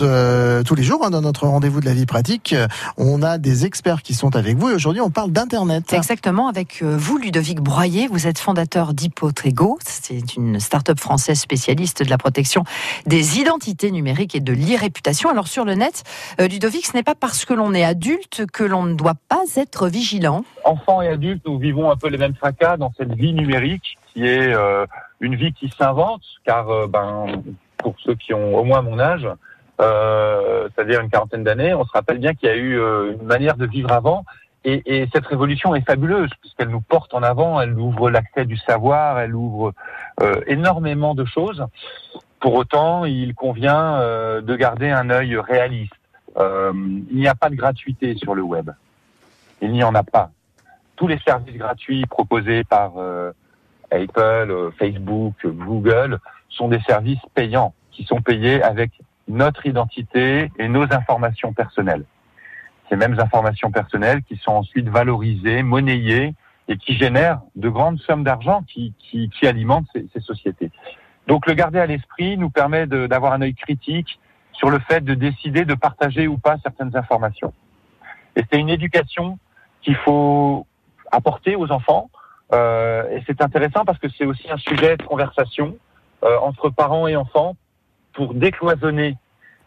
Euh, tous les jours hein, dans notre rendez-vous de la vie pratique. On a des experts qui sont avec vous et aujourd'hui on parle d'Internet. Exactement, avec euh, vous Ludovic Broyer, vous êtes fondateur d'Hypotrego, c'est une start-up française spécialiste de la protection des identités numériques et de l'e-réputation. Alors sur le net, euh, Ludovic, ce n'est pas parce que l'on est adulte que l'on ne doit pas être vigilant. Enfants et adultes, nous vivons un peu les mêmes fracas dans cette vie numérique qui est une vie qui s'invente, car ben, pour ceux qui ont au moins mon âge, euh, c'est-à-dire une quarantaine d'années, on se rappelle bien qu'il y a eu euh, une manière de vivre avant. Et, et cette révolution est fabuleuse puisqu'elle nous porte en avant, elle ouvre l'accès du savoir, elle ouvre euh, énormément de choses. Pour autant, il convient de garder un œil réaliste. il n'y a pas de gratuité sur le web. Il n'y en a pas. Tous les services gratuits proposés par Apple, Facebook, Google sont des services payants qui sont payés avec notre identité et nos informations personnelles. Ces mêmes informations personnelles qui sont ensuite valorisées, monnayées et qui génèrent de grandes sommes d'argent qui, qui, qui, alimentent ces, ces, sociétés. Donc le garder à l'esprit nous permet d'avoir un œil critique sur le fait de décider de partager ou pas certaines informations. Et c'est une éducation qu'il faut apporter aux enfants. Euh, et c'est intéressant parce que c'est aussi un sujet de conversation euh, entre parents et enfants pour décloisonner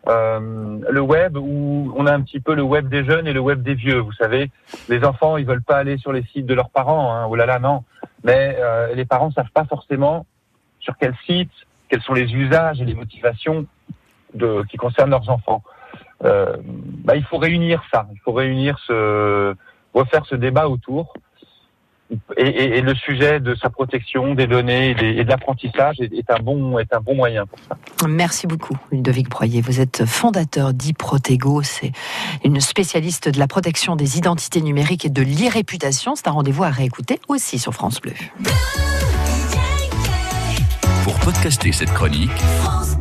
euh, le web où on a un petit peu le web des jeunes et le web des vieux. Vous savez, les enfants ils veulent pas aller sur les sites de leurs parents. Hein, oh là là non. Mais euh, les parents savent pas forcément sur quel site, quels sont les usages et les motivations de, qui concernent leurs enfants. Euh, bah, il faut réunir ça. Il faut réunir ce refaire ce débat autour et, et, le sujet de sa protection des données et, de l'apprentissage est, un bon est un bon moyen pour ça. Merci beaucoup, Ludovic Broyer. Vous êtes fondateur d'Iprotego. C'est une spécialiste de la protection des identités numériques et de l'e-réputation. C'est un rendez-vous à réécouter aussi sur France Bleu. Pour podcaster cette chronique, France